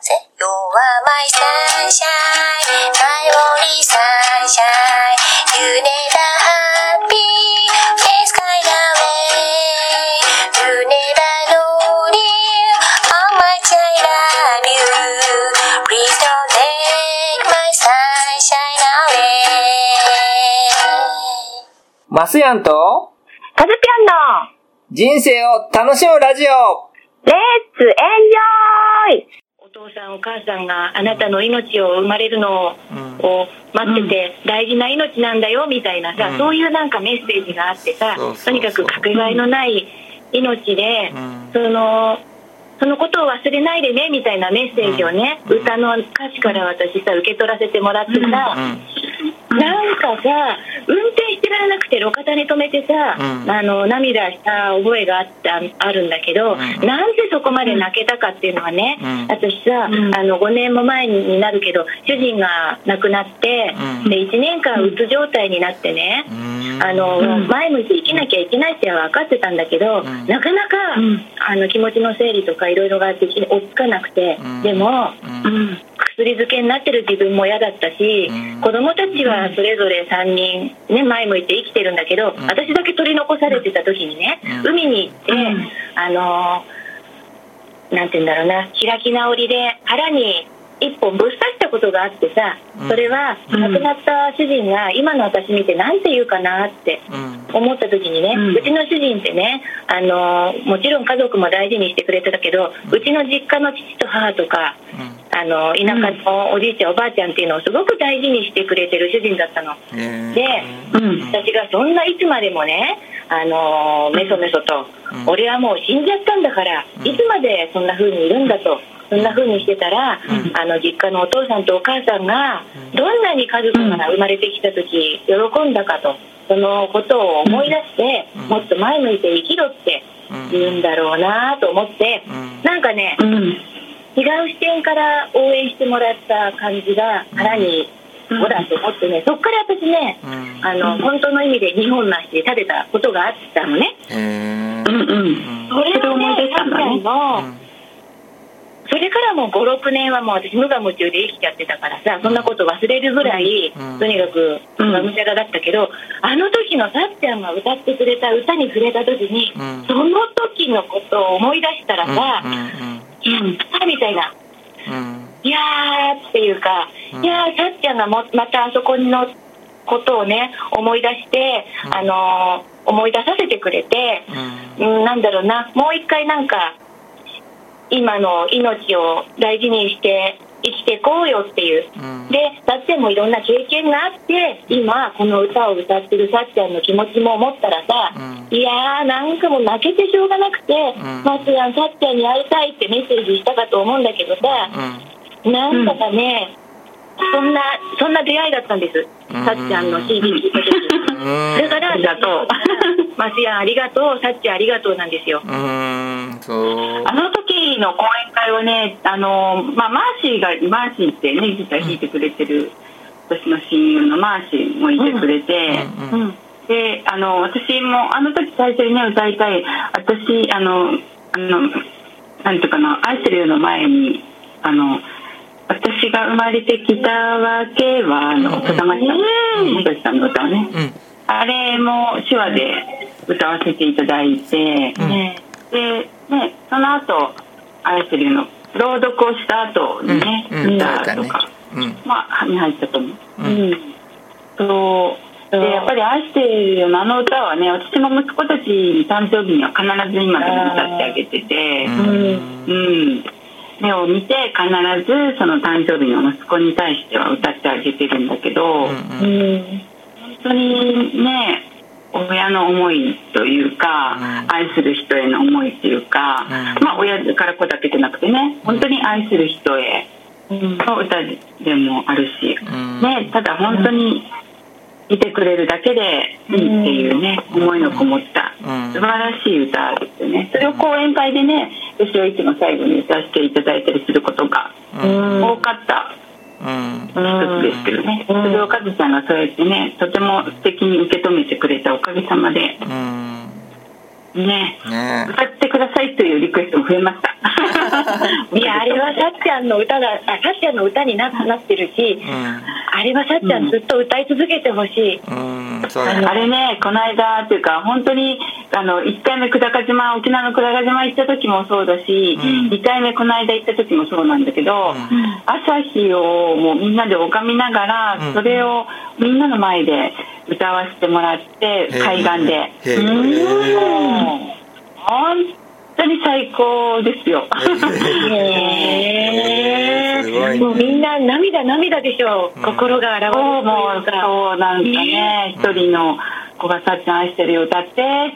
せ You are my sunshine My only sunshine You never happy Face kind away You never know dear How much I love you Please don't take my sunshine away マスヤンとカズピョンの人生を楽しむラジオレッツエンお母さんがあなたの命を生まれるのを待ってて大事な命なんだよみたいなさ、うん。そういうなんかメッセージがあってさとにかくかけがえのない命で、うん。そのそのことを忘れないでねみたいなメッセージをね、うん。歌の歌詞から私さ受け取らせてもらってさ、うんなんかさ運転してられなくて路肩に止めてさ、うん。あの涙した覚えがあったあるんだけど、ん。なんでそこまで泣けたかっていうのはね、うん。私さ、あの5年も前になるけど主人が亡くなって、うん。で1年間うつ状態になってね、うん。あの前向いて生きなきゃいけないって分かってたんだけど、ん。なかなか、あの気持ちの整理とかいろいろができ追っつかなくて、うん。でも、うん薬漬けになってる自分も嫌だったし、うん。子供たちはそれぞれ3人、ね、前向いて生きてるんだけど、私だけ取り残されてた時にね、うん。海に行って、あのーなんて言うんだろうな開き直りで腹に一本ぶっ刺したことがあってさ、うん。それは亡くなった主人が今の私見て何て言うかなってうん。思った時にね、うちの主人ってね、あのーもちろん家族も大事にしてくれてたけど、うちの実家の父と母とかあの田舎のおじいちゃんおばあちゃんっていうのをすごく大事にしてくれてる主人だったの。うん。で、私がそんないつまでもね、あのーメソメソと、うん。俺はもう死んじゃったんだから、うん。いつまでそんな風にいるんだと。そんな風にしてたら、あの実家のお父さんとお母さんがどんなに家族が生まれてきた時喜んだかとそのことを思い出して、うん。もっと前向いて生きろって言うんだろうなと思って、うん。なんかね、うん違う視点から応援してもらった感じが腹に、ほらと思ってね。そっから私ね、うん。あの本当の意味で2本なしで立てたことがあったのね。うんうん。それをそれを思い出ね。したんだねそれからもう56年はもう私無我夢中で生きちゃってたからさそんなこと忘れるぐらい、うん。とにかくむしゃらだったけど、あの時のさっちゃんが歌ってくれた歌に触れた時に、うん。その時のことを思い出したらさ、うんうん。やったみたいな。うん。いやーっていうか、うん。いやーさっちゃん。がもまたあそこのことをね思い出して、うん。あのー思い出させてくれて、うん。うん、なん。だろうなもう一回なん。か今の命を大事にして生きていこうよっていう。うん。でさっちゃんもいろんな経験があって今この歌を歌ってるさっちゃんの気持ちも思ったらさ、うん。いやーなんかもう泣けてしょうがなくて、ん。まつやんさっちゃんに会いたいってメッセージしたかと思うんだけどさ、うん。なんだかね、そんな、そんな出会いだったんです。うん。さっちゃんの CD 聞いた時うん。だから、ありがとう。マスヤンありがとう、さっちゃんありがとうなんですよ。うんそう。あの時の講演会はね、あのまあ、マーシーがマーシーってねギター弾いてくれてる私の親友のマーシーもいてくれて、うんうん。であの私もあの時最初にね歌いたい私あのあのなんていうかな「愛してるよ」の前にあの私が生まれてきたわけはあのうん小玉さん元さんの歌をね。うん。あれも手話で歌わせていただいて、うん。ねで、ね、その後愛してるよの朗読をした後にね、うんうん歌とか、うん。まあに入ったと思う。ううん。ん。そう。でやっぱり「愛してるよ」のあの歌はね私も息子たちに誕生日には必ず今でも歌ってあげてて。ううん。うん。目を見て必ずその誕生日の息子に対しては歌ってあげてるんだけど、うん。本当にね親の思いというか、うん。愛する人への思いというか、うん。まあ親から子だけじゃなくてね本当に愛する人へうん。の歌でもあるし、うん。ね、ただ本当にいてくれるだけでいいっていうね、思いのこもったうん。素晴らしい歌ですよね。それを講演会でね私はいつも最後に歌わせていただいたりすることがうん。多かったうん一つですけどね、それをカズちゃんがそうやってねとても素敵に受け止めてくれたおかげさまで、うん。うね。ね。歌ってくださいというリクエストも増えました。いやあれはさっちゃんの歌があさっちゃんの歌にななってるし、あれはさっちゃんずっと歌い続けてほしい、うん。ね。あれね、この間っていうか、本当に、あの、1回目久高島、沖縄の久高島行った時もそうだし、うん。2回目この間行った時もそうなんだけど、うん。朝日をもうみんなで拝みながら、うん。それをみんなの前で歌わせてもらって、海岸で。本当に最高ですよ。もうみんな涙涙でしょう、うん。心が現れるそうもうというか。そうなんかね一人の子が「さっちゃん愛してるよ歌って」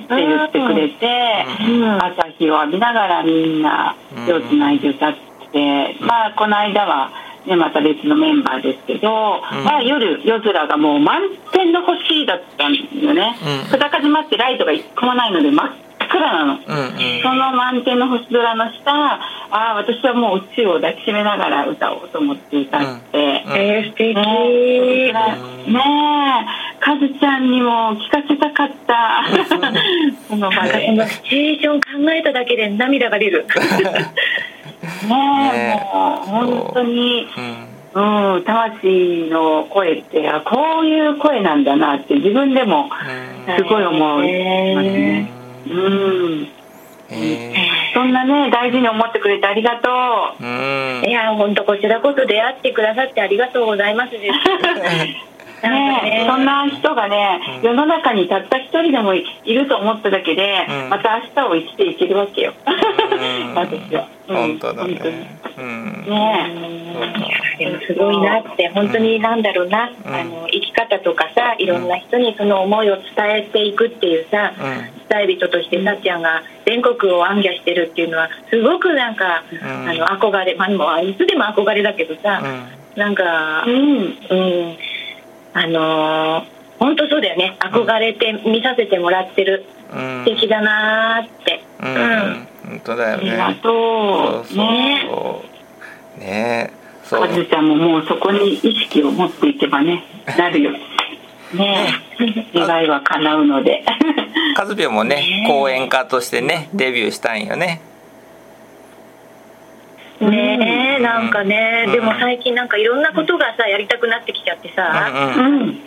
って言ってくれて、うん。朝日を浴びながらみんな手をつないで歌って、まあこの間は、ね、また別のメンバーですけど、うん。まあ夜夜空がもう満天の星だったんよね、うん。久高島ってライトが一個もないので真っ暗なの。うんうん。その満天の星空の下ああ私はもう宇宙を抱きしめながら歌おうと思って歌って。うんえー、素敵、ねえ、ねえ、カズちゃんにも聞かせたかった。その場シチュエーション考えただけで涙が出る。え、ねもう本当に、うん。うん、魂の声って、あこういう声なんだなって自分でもすごい思いますね。うん。えそんなね、大事に思ってくれてありがとう。ーうん。いや本当こちらこそ出会ってくださってありがとうございます ねえ、そんな人がね、うん。世の中にたった一人でもいると思っただけで、うん。また明日を生きていけるわけよ。うん。私は。うん。本当だ本当に。ねうん。ねでもすごいなって本当になんだろうな、うん。あの生き方とかさいろんな人にその思いを伝えていくっていうさ、うん。伝え人としてさっちゃんが全国を暗記してるっていうのはすごくなんか、うん。あの憧れまあもういつでも憧れだけどさ、なんかえ。うん。うん。あのー本当そうだよね。憧れて見させてもらってる、うん。素敵だなーって、うん。うん。本当だよね。ありがそとう。うそうねそう。ね。そうカズちゃんももうそこに意識を持っていけばね、なるよ。ね。願いは叶うので。カズピョンもね講演家としてねデビューしたんよね。ねえなんかね、うん。でも最近なんかいろんなことがさやりたくなってきちゃってうさ、んうん。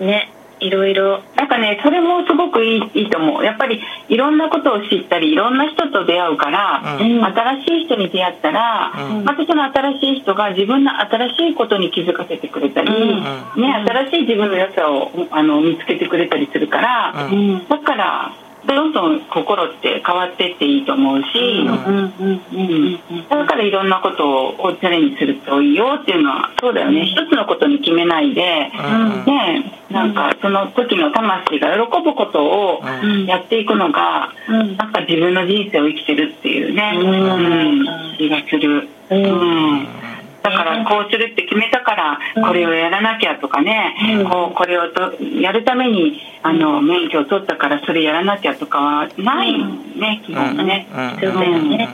うん。ねいろいろ。なんかね、それもすごくいいいいと思う。やっぱりいろんなことを知ったり、いろんな人と出会うから、うん。新しい人に出会ったら、うん。またその新しい人が自分の新しいことに気づかせてくれたり、うん。ね、新しい自分の良さをあの見つけてくれたりするから、だから、どんどん心って変わってっていいと思うし、だからいろんなことをチャレンジするといいよっていうのはそうだよね。一つのことに決めないで、うん。ねなんかその時の魂が喜ぶことをうん。やっていくのが、うん。なんか自分の人生を生きてるっていうね、うん。うん。気がする、うん。うん。だからこうするって決めたからこれをやらなきゃとかね、うん。こうこれをとやるためにあの免許を取ったからそれやらなきゃとかはないね、基本ね。うん。そうだよね、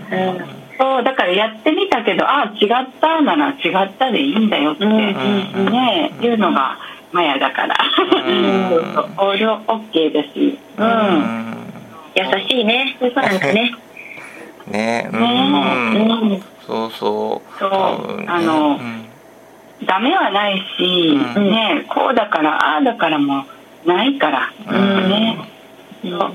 そうだからやってみたけどあ違ったなら違ったでいいん。だよって、うん。うん。ねいうのがマヤだから、んそうそうオールオッケーだし、うん。うん。優しいね。なんかね。ね。うね。ん。そうそう。そう。多分ね。あのうん。ダメはないし、うん。ねこうだからああだからもないから、うん。ね。そう。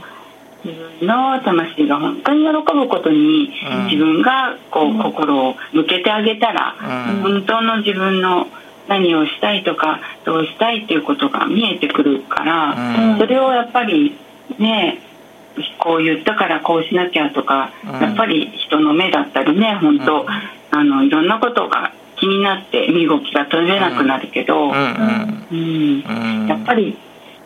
自分の魂が本当に喜ぶことに、うん。自分がこう心を向けてあげたら、うん。本当の自分の何をしたいとかどうしたいっていうことが見えてくるから、うん。それをやっぱりねこう言ったからこうしなきゃとか、うん。やっぱり人の目だったりね本当、うん。あのいろんなことが気になって身動きが取れなくなるけど、うん。うん。うん。うん。やっぱり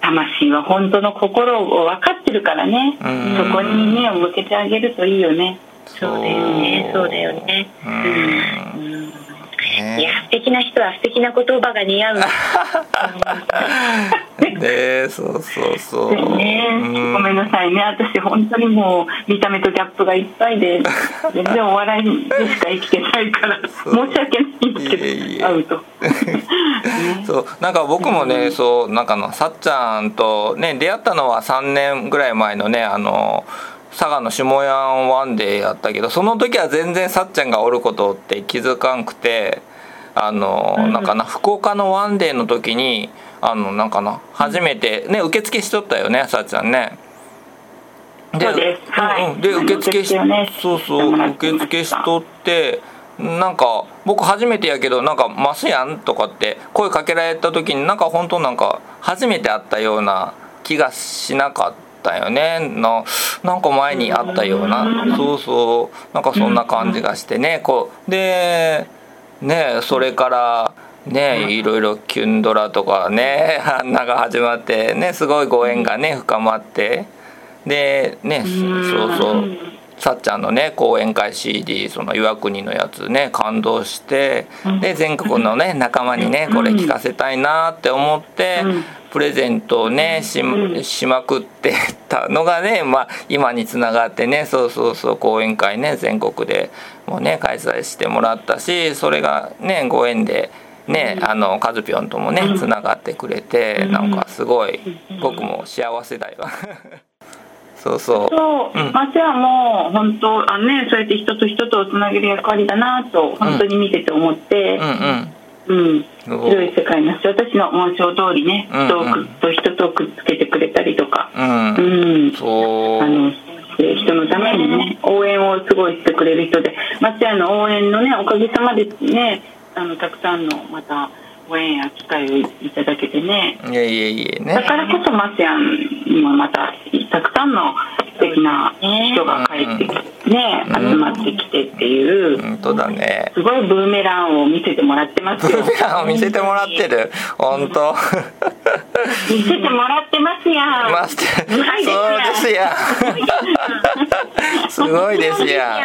魂は本当の心を分かってるからね、うん。そこに目を向けてあげるといいよね。そうだよねそうだよね。うんいや素敵な人は素敵な言葉が似合う。ねそうそうそう、ねうん。ごめんなさいね。私本当にもう見た目とギャップがいっぱいで 全然お笑いでしか生きてないから申し訳ないんですけどいえいえ。会うと。そう。なんか僕もね、そうなんかのさっちゃんとね出会ったのは3年ぐらい前のねあの佐賀の下屋ワンデーやったけどその時は全然さっちゃんがおることって気づかんくてあの、なんかな福岡のワンデーの時にあのなんかな初めてね受付しとったよねさっちゃんね。そうです。はいうんうん、で受付し、ね。そうそう受付しとってなんか僕初めてやけどなんか「マスやん」とかって声かけられた時になんか本当なんか初めて会ったような気がしなかったよね。ななんか前に会ったような。そうそう。なんかそんな感じがしてね。こうでねそれからねいろいろキュンドラとかねあんなが始まってねすごいご縁がね深まってでねそうそうさっちゃんのね講演会 CD その岩国のやつね感動してで全国のね仲間にねこれ聞かせたいなって思ってプレゼントをねししまくってたのがねまあ今につながってねそうそうそう講演会ね全国でもね開催してもらったしそれがねご縁で。ね、あのカズピョンともねつながってくれてなんかすごい僕も幸せだよそうそう。そう、うん。も本当あのねそうやって人と人とをつなげる役割だなと本当に見てて思ってうんうん。うん、広い世界の人私の紋章通りね、うん人をくと人とくっつけてくれたりとか。うん。うん。そう。あので人のためにね応援をすごいしてくれる人で松屋の応援のねおかげさまでねあのたくさんのまたご縁や機会をいただけてね。いえいえいえね。だからこそ松屋にもまたたくさんの素敵な人が帰ってきてねうん集まってきてっていう本当だね。すごいブーメランを見せてもらってますよ。ブーメランを見せてもらってる。本当。見せてもらってますやん。ましてそうですや すごいですや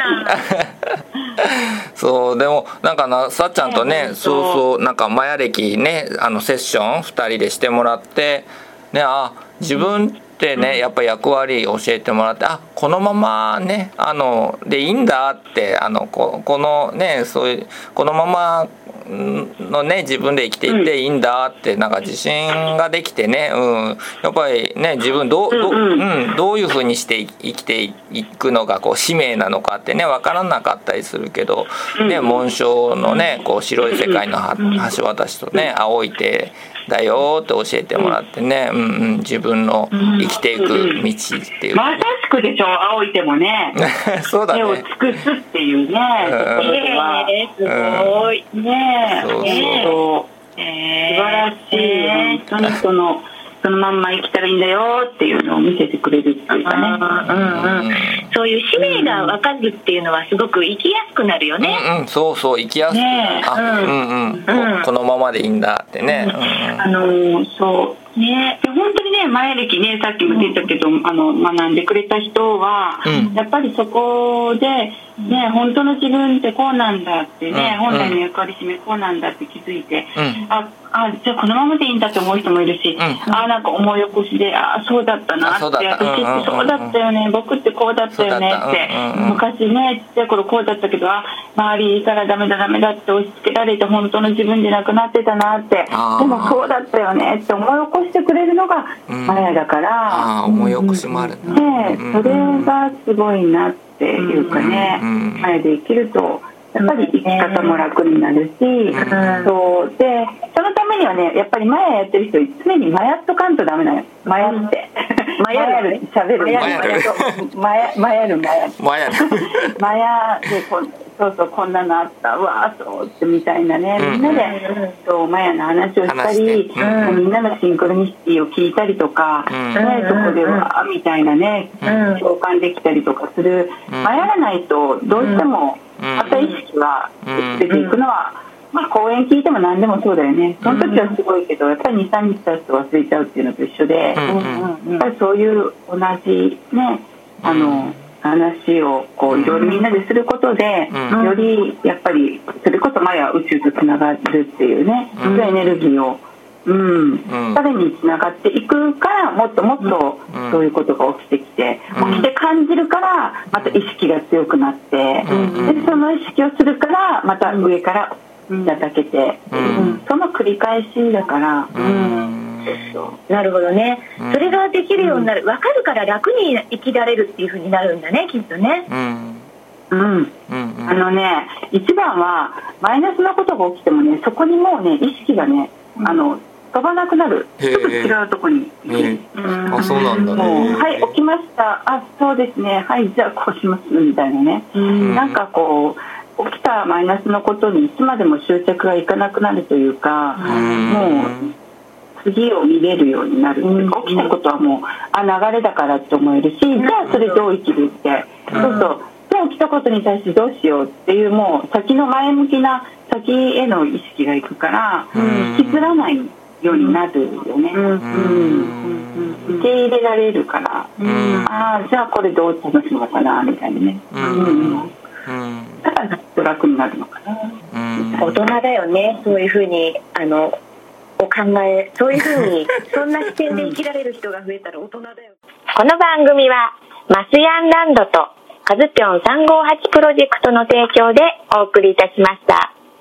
そうでもなんかなさっちゃんとねそうそうなんかマヤ歴ねあのセッション2人でしてもらってねあ自分ってねやっぱ役割教えてもらってあこのままねあのでいいんだってあのここのねそういうこのままのね自分で生きていっていいんだってなんか自信ができてね、うん、やっぱりね自分どうど,、ううんん、どういうふうにして生きていくのがこう使命なのかってね分からなかったりするけど、ね、紋章のねこう白い世界のは橋渡しとね青い手だよって教えてもらってね、うんうん、自分の生きていく道っていうかまさしくでしょ青い手もね。そうだ手をね尽くすっていうねうん。ところではえー、すごい、ね。そうそう。えそうえ素晴らしい。本当にそのそのまんま生きたらいいんだよっていうのを見せてくれるっていうかね。うんうんそういう使命が分かるっていうのはすごく生きやすくなるよね、うんうん、そうそう生きやすく。ねえ。あうん。うん、こうん。このままでいいんだってね、うん。あのーそうね。で本当にね前歴ねさっきも言ったけど、あの学んでくれた人は、うん。やっぱりそこで、ね、本当の自分ってこうなんだってね、うん。本来の役割使命こうなんだって気づいて、うん。ああじゃあこのままでいいんだって思う人もいるし、ん。あなんか思い起こしであそうだったなって私ってそうだったよね、僕ってこうだったよねって、昔ねちっちゃい頃こうだったけどあ周りからダメだダメだって押し付けられて本当の自分じゃなくなってたなってでもそうだったよねって思い起こしてくれるのがうん。マヤだから、ああ思い起こしもあるな、ねうん。それがすごいなっていうかね、うん。マヤで生きるとやっぱり生き方も楽になるし、そう。でそのためにはねやっぱりマヤやってる人常にマヤっとかんとダメなのよマヤって、マヤるしゃべる。マヤるそう。マヤマヤるマヤマヤマヤでこんそうそうこんなのあったうわーそうってみたいなね。みんなで、そうマヤの話をした話り、みんなのシンクロニシティを聞いたりとか、うん。ね、そこでわーみたいなね、うん。共感できたりとかする、うん。マヤらないとどうしてもうん。また意識はうん。出ていくのは、まあ、講演聞いても何でもそうだよね。その時はすごいけどやっぱり23日経つと忘れちゃうっていうのと一緒で、うんうん。やっぱりそういう同じねあの、話をこういろいろみんなですることで、うん。よりやっぱりそれこそ前は宇宙とつながるっていうね、うん。エネルギーを、うん。ん。彼につながっていくからもっともっとうん。そういうことが起きてきて、うん。起きて感じるからまた意識が強くなって、うん。でその意識をするからまた上からいただけて、うん。その繰り返しだから。なるほどね。うん。それができるようになる。分かるから楽に生きられるっていう風になるんだねきっとね。うん。うん。うんあのね一番はマイナスなことが起きてもねそこにもうね意識がねあの飛ばなくなる。ちょっと違うとこに。ええあそうなんだもうねはい起きました。あそうですね。はいじゃあこうします。みたいなね、ん。なんかこう起きたマイナスのことにいつまでも執着がいかなくなるというか、うん。もう次を見れるようになる、起きたことはもうあ流れだからって思えるし、じゃあそれどう生きるって、そうそう。じゃあ起きたことに対してどうしようっていうもう先の前向きな先への意識がいくから、うん。引きずらないようになるよね、うん。受け入れられるから、うん。ああじゃあこれどう楽しむのかなみたいなね、うんら楽になるのかな。うん大人だよねそういう風にあのお考えそういう風に そんな視点で生きられる人が増えたら大人だよこの番組はマスヤンランドとカズピョン358プロジェクトの提供でお送りいたしました。